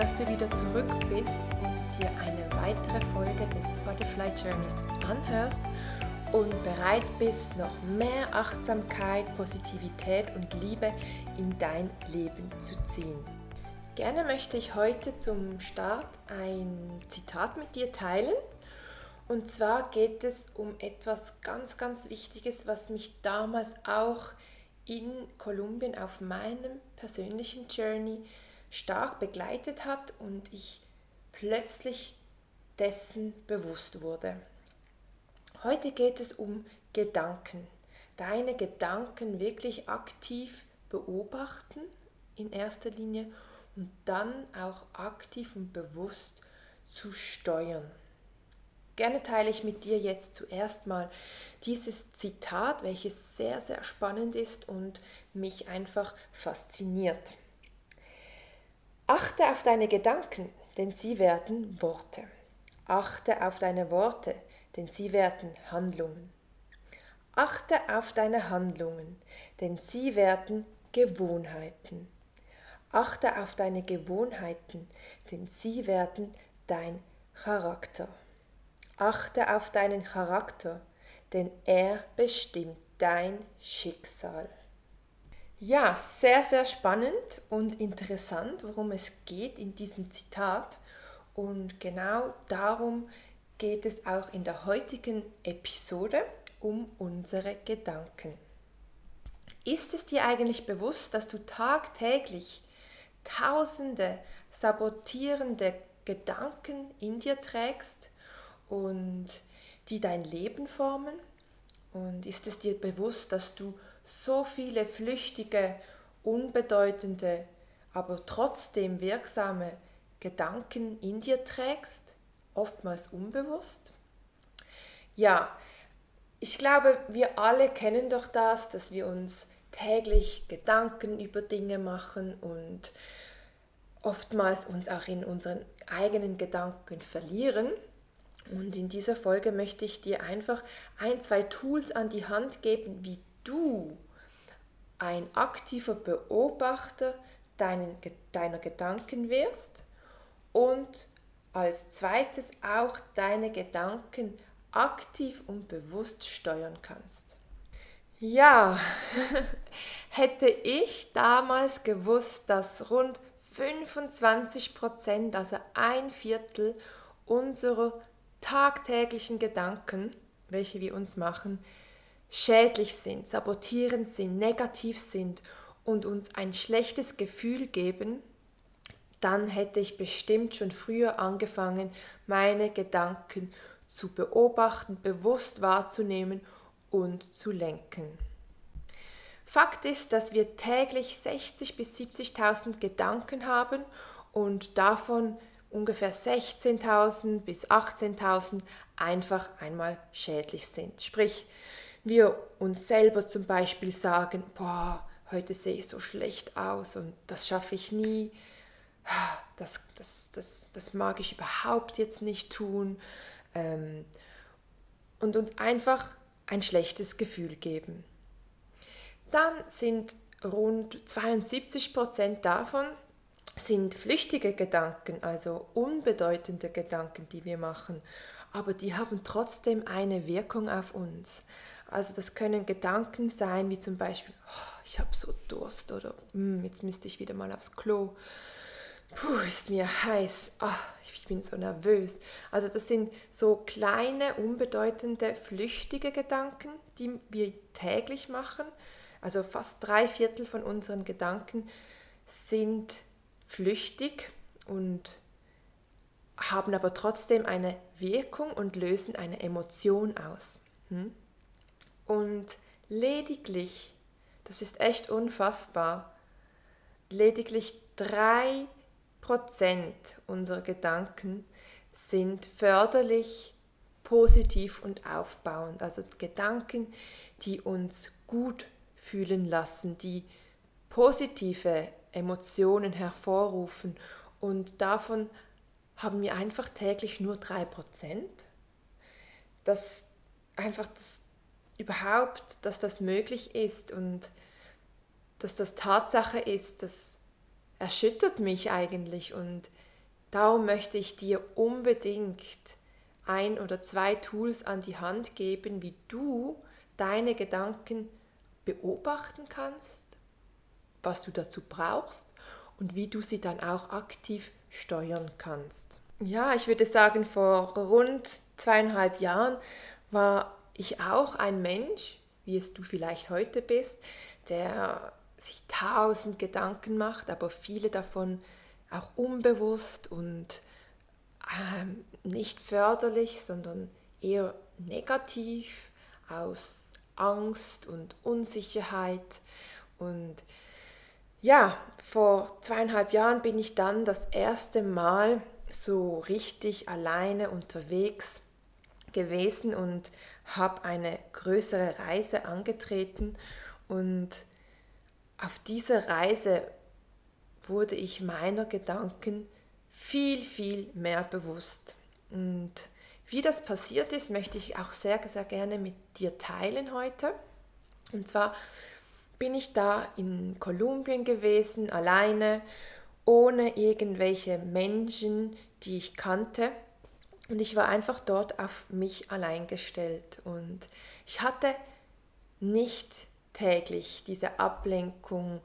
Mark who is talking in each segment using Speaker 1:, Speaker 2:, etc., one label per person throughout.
Speaker 1: dass du wieder zurück bist und dir eine weitere Folge des Butterfly Journeys anhörst und bereit bist, noch mehr Achtsamkeit, Positivität und Liebe in dein Leben zu ziehen. Gerne möchte ich heute zum Start ein Zitat mit dir teilen. Und zwar geht es um etwas ganz, ganz Wichtiges, was mich damals auch in Kolumbien auf meinem persönlichen Journey stark begleitet hat und ich plötzlich dessen bewusst wurde. Heute geht es um Gedanken. Deine Gedanken wirklich aktiv beobachten in erster Linie und dann auch aktiv und bewusst zu steuern. Gerne teile ich mit dir jetzt zuerst mal dieses Zitat, welches sehr, sehr spannend ist und mich einfach fasziniert. Achte auf deine Gedanken, denn sie werden Worte. Achte auf deine Worte, denn sie werden Handlungen. Achte auf deine Handlungen, denn sie werden Gewohnheiten. Achte auf deine Gewohnheiten, denn sie werden dein Charakter. Achte auf deinen Charakter, denn er bestimmt dein Schicksal. Ja, sehr, sehr spannend und interessant, worum es geht in diesem Zitat. Und genau darum geht es auch in der heutigen Episode um unsere Gedanken. Ist es dir eigentlich bewusst, dass du tagtäglich tausende sabotierende Gedanken in dir trägst und die dein Leben formen? Und ist es dir bewusst, dass du so viele flüchtige, unbedeutende, aber trotzdem wirksame Gedanken in dir trägst, oftmals unbewusst? Ja, ich glaube, wir alle kennen doch das, dass wir uns täglich Gedanken über Dinge machen und oftmals uns auch in unseren eigenen Gedanken verlieren. Und in dieser Folge möchte ich dir einfach ein, zwei Tools an die Hand geben, wie du ein aktiver Beobachter deinen, deiner Gedanken wirst und als zweites auch deine Gedanken aktiv und bewusst steuern kannst. Ja, hätte ich damals gewusst, dass rund 25 Prozent, also ein Viertel unserer tagtäglichen Gedanken, welche wir uns machen, schädlich sind, sabotierend sind, negativ sind und uns ein schlechtes Gefühl geben, dann hätte ich bestimmt schon früher angefangen, meine Gedanken zu beobachten, bewusst wahrzunehmen und zu lenken. Fakt ist, dass wir täglich 60.000 bis 70.000 Gedanken haben und davon ungefähr 16.000 bis 18.000 einfach einmal schädlich sind. Sprich, wir uns selber zum Beispiel sagen, boah, heute sehe ich so schlecht aus und das schaffe ich nie, das, das, das, das mag ich überhaupt jetzt nicht tun. Ähm, und uns einfach ein schlechtes Gefühl geben. Dann sind rund 72 Prozent davon sind flüchtige Gedanken, also unbedeutende Gedanken, die wir machen, aber die haben trotzdem eine Wirkung auf uns. Also das können Gedanken sein, wie zum Beispiel, oh, ich habe so Durst oder hm, jetzt müsste ich wieder mal aufs Klo. Puh, ist mir heiß. Oh, ich bin so nervös. Also das sind so kleine, unbedeutende, flüchtige Gedanken, die wir täglich machen. Also fast drei Viertel von unseren Gedanken sind flüchtig und haben aber trotzdem eine Wirkung und lösen eine Emotion aus. Hm? Und lediglich, Das ist echt unfassbar. Lediglich 3% unserer Gedanken sind förderlich, positiv und aufbauend. Also Gedanken, die uns gut fühlen lassen, die positive Emotionen hervorrufen. Und davon haben wir einfach täglich nur 3%. Das einfach das überhaupt, dass das möglich ist und dass das Tatsache ist, das erschüttert mich eigentlich und darum möchte ich dir unbedingt ein oder zwei Tools an die Hand geben, wie du deine Gedanken beobachten kannst, was du dazu brauchst und wie du sie dann auch aktiv steuern kannst. Ja, ich würde sagen, vor rund zweieinhalb Jahren war ich auch ein Mensch, wie es du vielleicht heute bist, der sich tausend Gedanken macht, aber viele davon auch unbewusst und ähm, nicht förderlich, sondern eher negativ aus Angst und Unsicherheit. Und ja, vor zweieinhalb Jahren bin ich dann das erste Mal so richtig alleine unterwegs gewesen und habe eine größere Reise angetreten und auf dieser Reise wurde ich meiner Gedanken viel, viel mehr bewusst. Und wie das passiert ist, möchte ich auch sehr, sehr gerne mit dir teilen heute. Und zwar bin ich da in Kolumbien gewesen, alleine, ohne irgendwelche Menschen, die ich kannte. Und ich war einfach dort auf mich allein gestellt. Und ich hatte nicht täglich diese Ablenkung,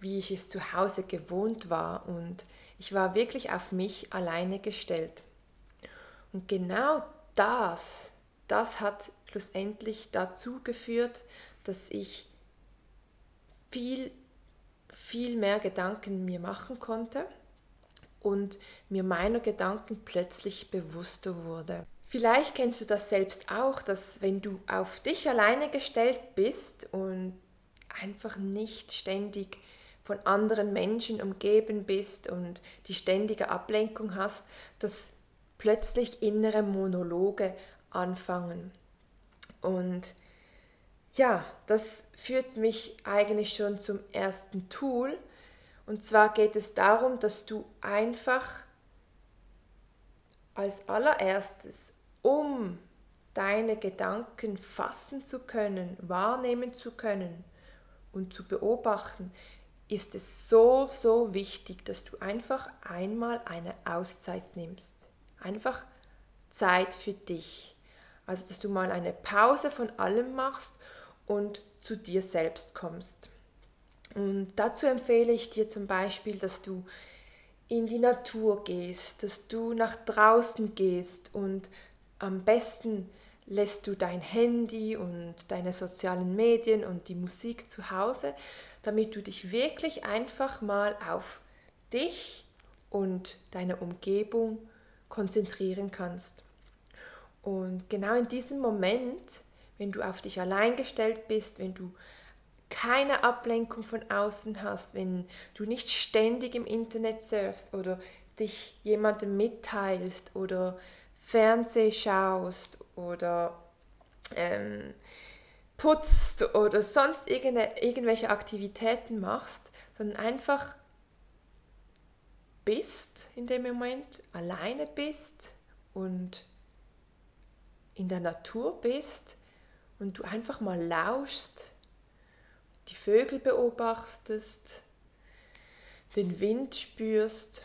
Speaker 1: wie ich es zu Hause gewohnt war. Und ich war wirklich auf mich alleine gestellt. Und genau das, das hat schlussendlich dazu geführt, dass ich viel, viel mehr Gedanken mir machen konnte und mir meiner Gedanken plötzlich bewusster wurde. Vielleicht kennst du das selbst auch, dass wenn du auf dich alleine gestellt bist und einfach nicht ständig von anderen Menschen umgeben bist und die ständige Ablenkung hast, dass plötzlich innere Monologe anfangen. Und ja, das führt mich eigentlich schon zum ersten Tool. Und zwar geht es darum, dass du einfach als allererstes, um deine Gedanken fassen zu können, wahrnehmen zu können und zu beobachten, ist es so, so wichtig, dass du einfach einmal eine Auszeit nimmst. Einfach Zeit für dich. Also, dass du mal eine Pause von allem machst und zu dir selbst kommst. Und dazu empfehle ich dir zum Beispiel, dass du in die Natur gehst, dass du nach draußen gehst und am besten lässt du dein Handy und deine sozialen Medien und die Musik zu Hause, damit du dich wirklich einfach mal auf dich und deine Umgebung konzentrieren kannst. Und genau in diesem Moment, wenn du auf dich allein gestellt bist, wenn du keine Ablenkung von außen hast, wenn du nicht ständig im Internet surfst oder dich jemandem mitteilst oder Fernseh schaust oder ähm, putzt oder sonst irgendwelche Aktivitäten machst, sondern einfach bist in dem Moment, alleine bist und in der Natur bist und du einfach mal lauschst, die Vögel beobachtest, den Wind spürst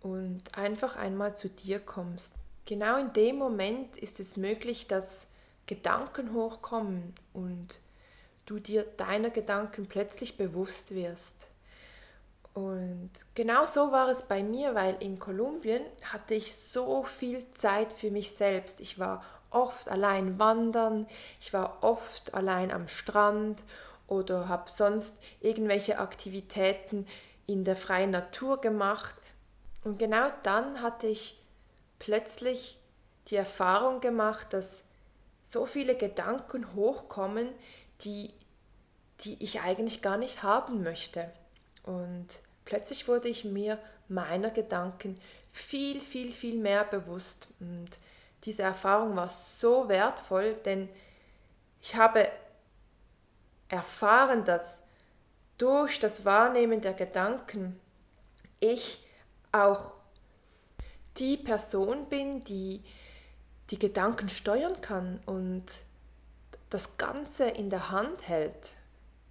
Speaker 1: und einfach einmal zu dir kommst. Genau in dem Moment ist es möglich, dass Gedanken hochkommen und du dir deiner Gedanken plötzlich bewusst wirst. Und genau so war es bei mir, weil in Kolumbien hatte ich so viel Zeit für mich selbst. Ich war oft allein wandern, ich war oft allein am Strand oder habe sonst irgendwelche Aktivitäten in der freien Natur gemacht. Und genau dann hatte ich plötzlich die Erfahrung gemacht, dass so viele Gedanken hochkommen, die die ich eigentlich gar nicht haben möchte. Und plötzlich wurde ich mir meiner Gedanken viel, viel, viel mehr bewusst. Und diese Erfahrung war so wertvoll, denn ich habe erfahren, dass durch das Wahrnehmen der Gedanken ich auch die Person bin, die die Gedanken steuern kann und das Ganze in der Hand hält.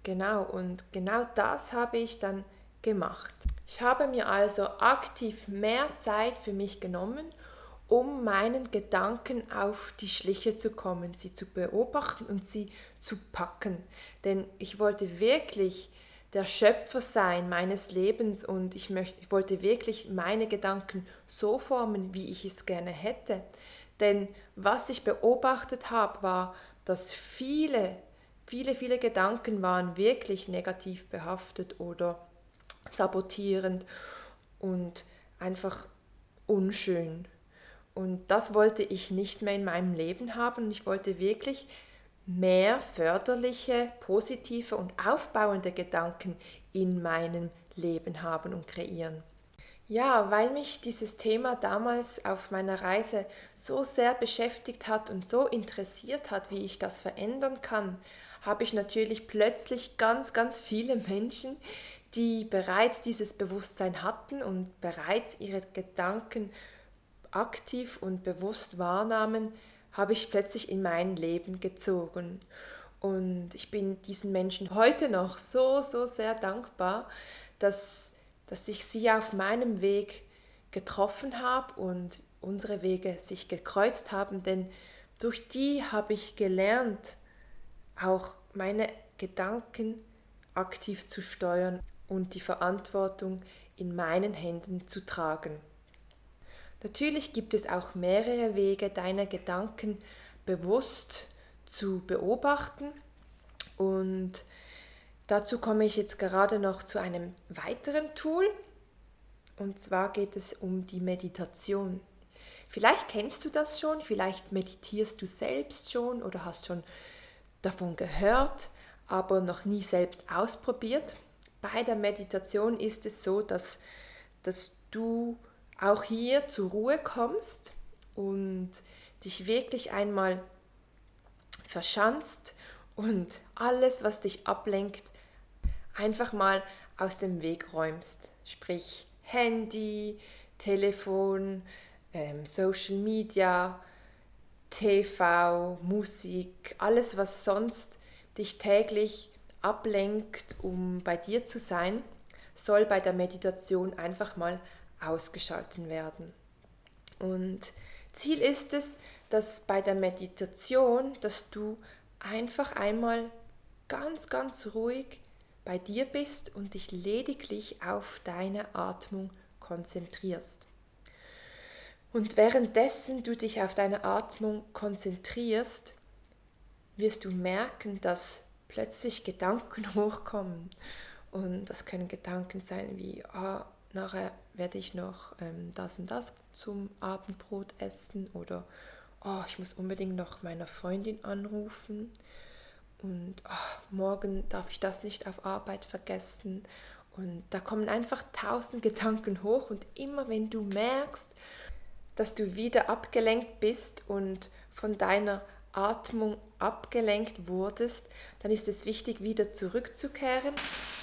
Speaker 1: Genau, und genau das habe ich dann gemacht. Ich habe mir also aktiv mehr Zeit für mich genommen, um meinen Gedanken auf die Schliche zu kommen, sie zu beobachten und sie zu packen. Denn ich wollte wirklich der Schöpfer sein meines Lebens und ich, möchte, ich wollte wirklich meine Gedanken so formen, wie ich es gerne hätte. Denn was ich beobachtet habe, war, dass viele, viele, viele Gedanken waren wirklich negativ behaftet oder sabotierend und einfach unschön. Und das wollte ich nicht mehr in meinem Leben haben. Ich wollte wirklich mehr förderliche, positive und aufbauende Gedanken in meinem Leben haben und kreieren. Ja, weil mich dieses Thema damals auf meiner Reise so sehr beschäftigt hat und so interessiert hat, wie ich das verändern kann, habe ich natürlich plötzlich ganz, ganz viele Menschen, die bereits dieses Bewusstsein hatten und bereits ihre Gedanken aktiv und bewusst wahrnahmen, habe ich plötzlich in mein Leben gezogen. Und ich bin diesen Menschen heute noch so, so sehr dankbar, dass, dass ich sie auf meinem Weg getroffen habe und unsere Wege sich gekreuzt haben, denn durch die habe ich gelernt, auch meine Gedanken aktiv zu steuern und die Verantwortung in meinen Händen zu tragen. Natürlich gibt es auch mehrere Wege, deine Gedanken bewusst zu beobachten. Und dazu komme ich jetzt gerade noch zu einem weiteren Tool. Und zwar geht es um die Meditation. Vielleicht kennst du das schon, vielleicht meditierst du selbst schon oder hast schon davon gehört, aber noch nie selbst ausprobiert. Bei der Meditation ist es so, dass, dass du auch hier zur Ruhe kommst und dich wirklich einmal verschanzt und alles, was dich ablenkt, einfach mal aus dem Weg räumst. Sprich Handy, Telefon, ähm, Social Media, TV, Musik, alles, was sonst dich täglich ablenkt, um bei dir zu sein, soll bei der Meditation einfach mal ausgeschalten werden. Und Ziel ist es, dass bei der Meditation, dass du einfach einmal ganz, ganz ruhig bei dir bist und dich lediglich auf deine Atmung konzentrierst. Und währenddessen du dich auf deine Atmung konzentrierst, wirst du merken, dass plötzlich Gedanken hochkommen. Und das können Gedanken sein wie, ah, nachher werde ich noch ähm, das und das zum Abendbrot essen oder oh, ich muss unbedingt noch meiner Freundin anrufen und oh, morgen darf ich das nicht auf Arbeit vergessen. Und da kommen einfach tausend Gedanken hoch und immer wenn du merkst, dass du wieder abgelenkt bist und von deiner Atmung abgelenkt wurdest, dann ist es wichtig, wieder zurückzukehren.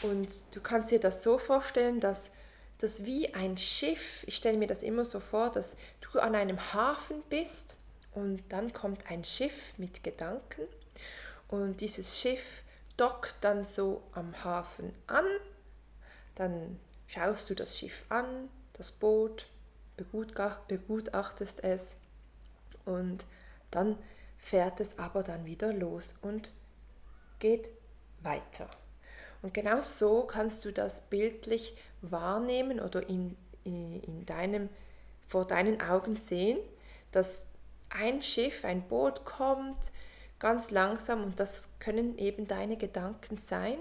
Speaker 1: Und du kannst dir das so vorstellen, dass das wie ein Schiff, ich stelle mir das immer so vor, dass du an einem Hafen bist und dann kommt ein Schiff mit Gedanken und dieses Schiff dockt dann so am Hafen an. Dann schaust du das Schiff an, das Boot, begutachtest es und dann fährt es aber dann wieder los und geht weiter. Und genau so kannst du das bildlich wahrnehmen oder in, in, in deinem, vor deinen Augen sehen, dass ein Schiff, ein Boot kommt, ganz langsam und das können eben deine Gedanken sein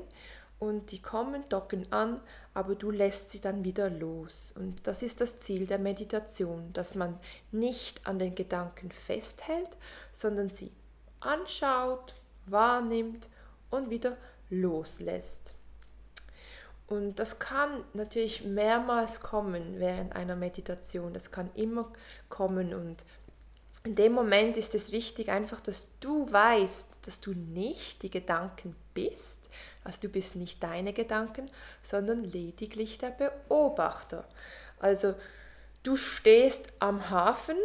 Speaker 1: und die kommen, docken an, aber du lässt sie dann wieder los. Und das ist das Ziel der Meditation, dass man nicht an den Gedanken festhält, sondern sie anschaut, wahrnimmt und wieder loslässt. Und das kann natürlich mehrmals kommen während einer Meditation. Das kann immer kommen und in dem Moment ist es wichtig einfach, dass du weißt, dass du nicht die Gedanken bist, also du bist nicht deine Gedanken, sondern lediglich der Beobachter. Also du stehst am Hafen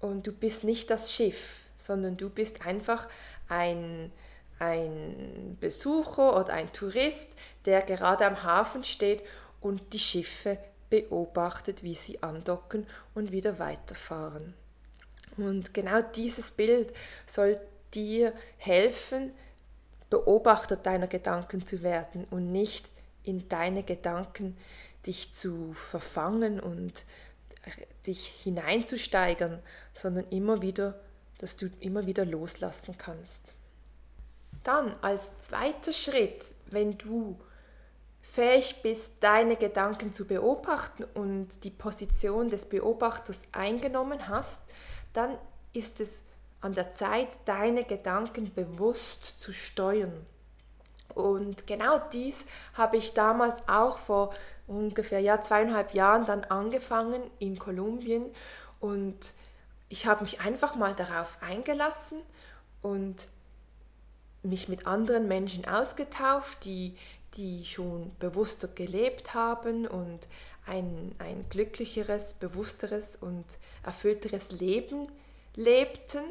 Speaker 1: und du bist nicht das Schiff, sondern du bist einfach ein, ein Besucher oder ein Tourist, der gerade am Hafen steht und die Schiffe beobachtet, wie sie andocken und wieder weiterfahren. Und genau dieses Bild soll dir helfen, Beobachter deiner Gedanken zu werden und nicht in deine Gedanken dich zu verfangen und dich hineinzusteigern, sondern immer wieder, dass du immer wieder loslassen kannst. Dann als zweiter Schritt, wenn du fähig bist, deine Gedanken zu beobachten und die Position des Beobachters eingenommen hast, dann ist es an der Zeit, deine Gedanken bewusst zu steuern. Und genau dies habe ich damals auch vor ungefähr ja, zweieinhalb Jahren dann angefangen in Kolumbien und ich habe mich einfach mal darauf eingelassen und mich mit anderen Menschen ausgetauscht, die, die schon bewusster gelebt haben und ein, ein glücklicheres, bewussteres und erfüllteres Leben lebten.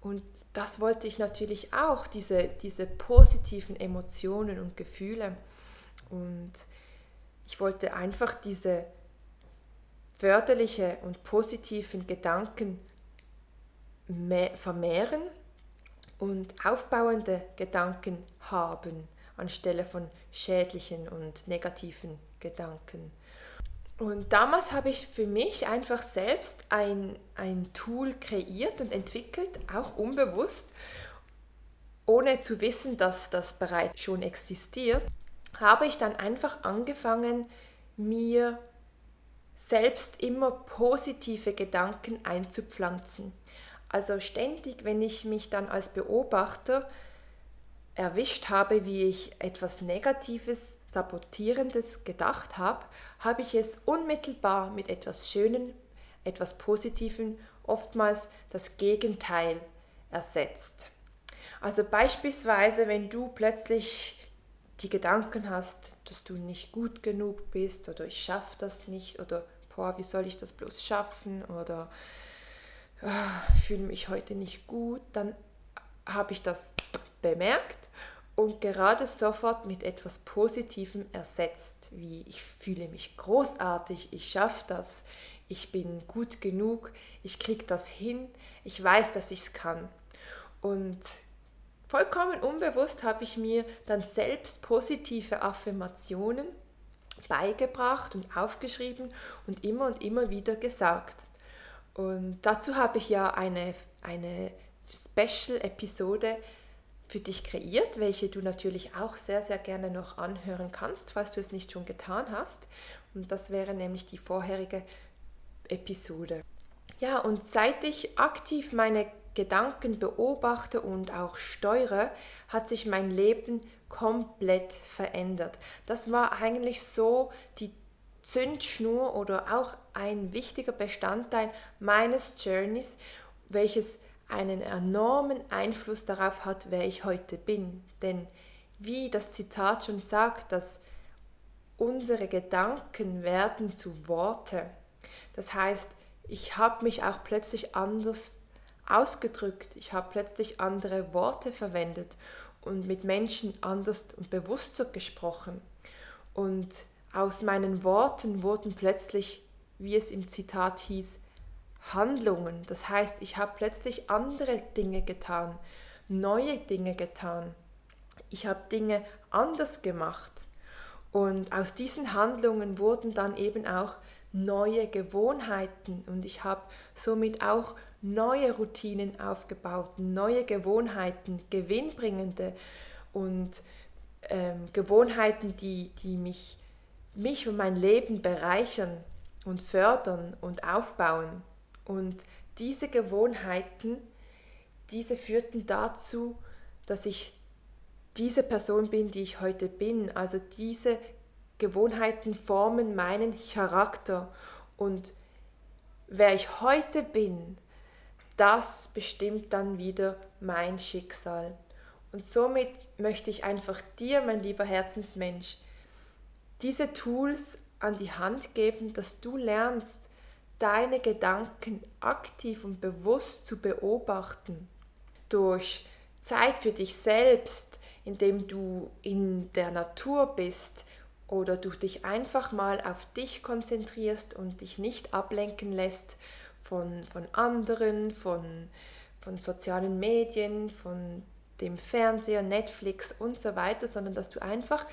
Speaker 1: Und das wollte ich natürlich auch, diese, diese positiven Emotionen und Gefühle. Und ich wollte einfach diese förderliche und positiven Gedanken vermehren und aufbauende Gedanken haben anstelle von schädlichen und negativen Gedanken. Und damals habe ich für mich einfach selbst ein, ein Tool kreiert und entwickelt, auch unbewusst, ohne zu wissen, dass das bereits schon existiert, habe ich dann einfach angefangen, mir selbst immer positive Gedanken einzupflanzen. Also ständig, wenn ich mich dann als Beobachter erwischt habe, wie ich etwas Negatives, Sabotierendes gedacht habe, habe ich es unmittelbar mit etwas Schönem, etwas Positivem, oftmals das Gegenteil ersetzt. Also beispielsweise, wenn du plötzlich die Gedanken hast, dass du nicht gut genug bist oder ich schaffe das nicht oder boah, wie soll ich das bloß schaffen oder ich fühle mich heute nicht gut, dann habe ich das bemerkt und gerade sofort mit etwas Positivem ersetzt, wie ich fühle mich großartig, ich schaffe das, ich bin gut genug, ich kriege das hin, ich weiß, dass ich es kann. Und vollkommen unbewusst habe ich mir dann selbst positive Affirmationen beigebracht und aufgeschrieben und immer und immer wieder gesagt. Und dazu habe ich ja eine, eine Special-Episode für dich kreiert, welche du natürlich auch sehr, sehr gerne noch anhören kannst, falls du es nicht schon getan hast. Und das wäre nämlich die vorherige Episode. Ja, und seit ich aktiv meine Gedanken beobachte und auch steuere, hat sich mein Leben komplett verändert. Das war eigentlich so die Zündschnur oder auch ein wichtiger Bestandteil meines Journeys, welches einen enormen Einfluss darauf hat, wer ich heute bin. Denn wie das Zitat schon sagt, dass unsere Gedanken werden zu Worte. Das heißt, ich habe mich auch plötzlich anders ausgedrückt, ich habe plötzlich andere Worte verwendet und mit Menschen anders und bewusster gesprochen. Und aus meinen Worten wurden plötzlich, wie es im Zitat hieß, Handlungen. Das heißt, ich habe plötzlich andere Dinge getan, neue Dinge getan. Ich habe Dinge anders gemacht. Und aus diesen Handlungen wurden dann eben auch neue Gewohnheiten und ich habe somit auch neue Routinen aufgebaut, neue Gewohnheiten, gewinnbringende und ähm, Gewohnheiten, die, die mich, mich und mein Leben bereichern und fördern und aufbauen. Und diese Gewohnheiten, diese führten dazu, dass ich diese Person bin, die ich heute bin. Also diese Gewohnheiten formen meinen Charakter und wer ich heute bin, das bestimmt dann wieder mein Schicksal. Und somit möchte ich einfach dir, mein lieber Herzensmensch, diese Tools an die Hand geben, dass du lernst, deine Gedanken aktiv und bewusst zu beobachten. Durch Zeit für dich selbst, indem du in der Natur bist oder du dich einfach mal auf dich konzentrierst und dich nicht ablenken lässt von, von anderen, von, von sozialen Medien, von dem Fernseher, Netflix und so weiter, sondern dass du einfach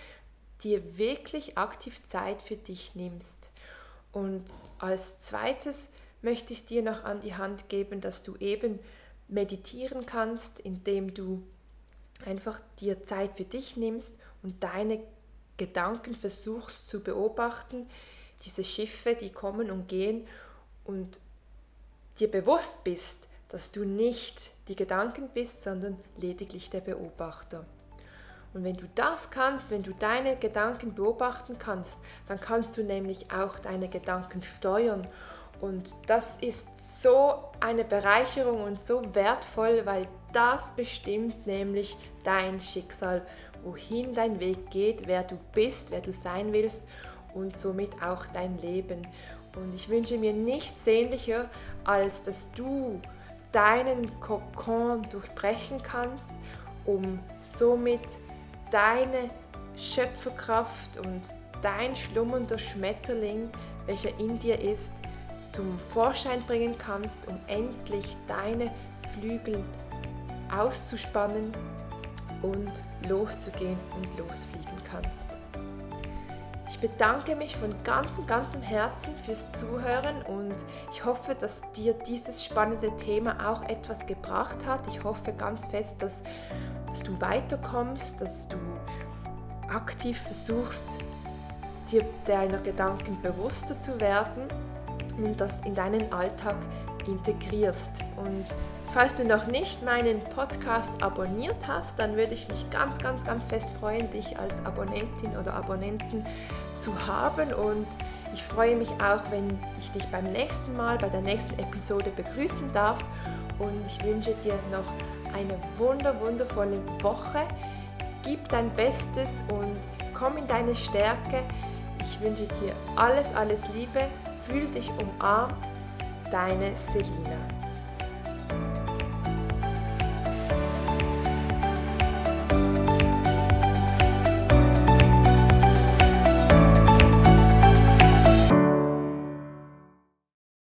Speaker 1: dir wirklich aktiv Zeit für dich nimmst. Und als zweites möchte ich dir noch an die Hand geben, dass du eben meditieren kannst, indem du einfach dir Zeit für dich nimmst und deine Gedanken versuchst zu beobachten, diese Schiffe, die kommen und gehen und dir bewusst bist, dass du nicht die Gedanken bist, sondern lediglich der Beobachter. Und wenn du das kannst, wenn du deine Gedanken beobachten kannst, dann kannst du nämlich auch deine Gedanken steuern. Und das ist so eine Bereicherung und so wertvoll, weil das bestimmt nämlich dein Schicksal, wohin dein Weg geht, wer du bist, wer du sein willst und somit auch dein Leben. Und ich wünsche mir nichts sehnlicher, als dass du deinen Kokon durchbrechen kannst, um somit deine Schöpferkraft und dein schlummernder Schmetterling, welcher in dir ist, zum Vorschein bringen kannst, um endlich deine Flügel auszuspannen und loszugehen und losfliegen kannst. Ich bedanke mich von ganzem, ganzem Herzen fürs Zuhören und ich hoffe, dass dir dieses spannende Thema auch etwas gebracht hat. Ich hoffe ganz fest, dass, dass du weiterkommst, dass du aktiv versuchst, dir deiner Gedanken bewusster zu werden und das in deinen Alltag integrierst. Und falls du noch nicht meinen Podcast abonniert hast, dann würde ich mich ganz, ganz, ganz fest freuen, dich als Abonnentin oder Abonnenten zu haben. Und ich freue mich auch, wenn ich dich beim nächsten Mal, bei der nächsten Episode begrüßen darf. Und ich wünsche dir noch eine wunder, wundervolle Woche. Gib dein Bestes und komm in deine Stärke. Ich wünsche dir alles, alles Liebe. Fühl dich umarmt. Deine Selina.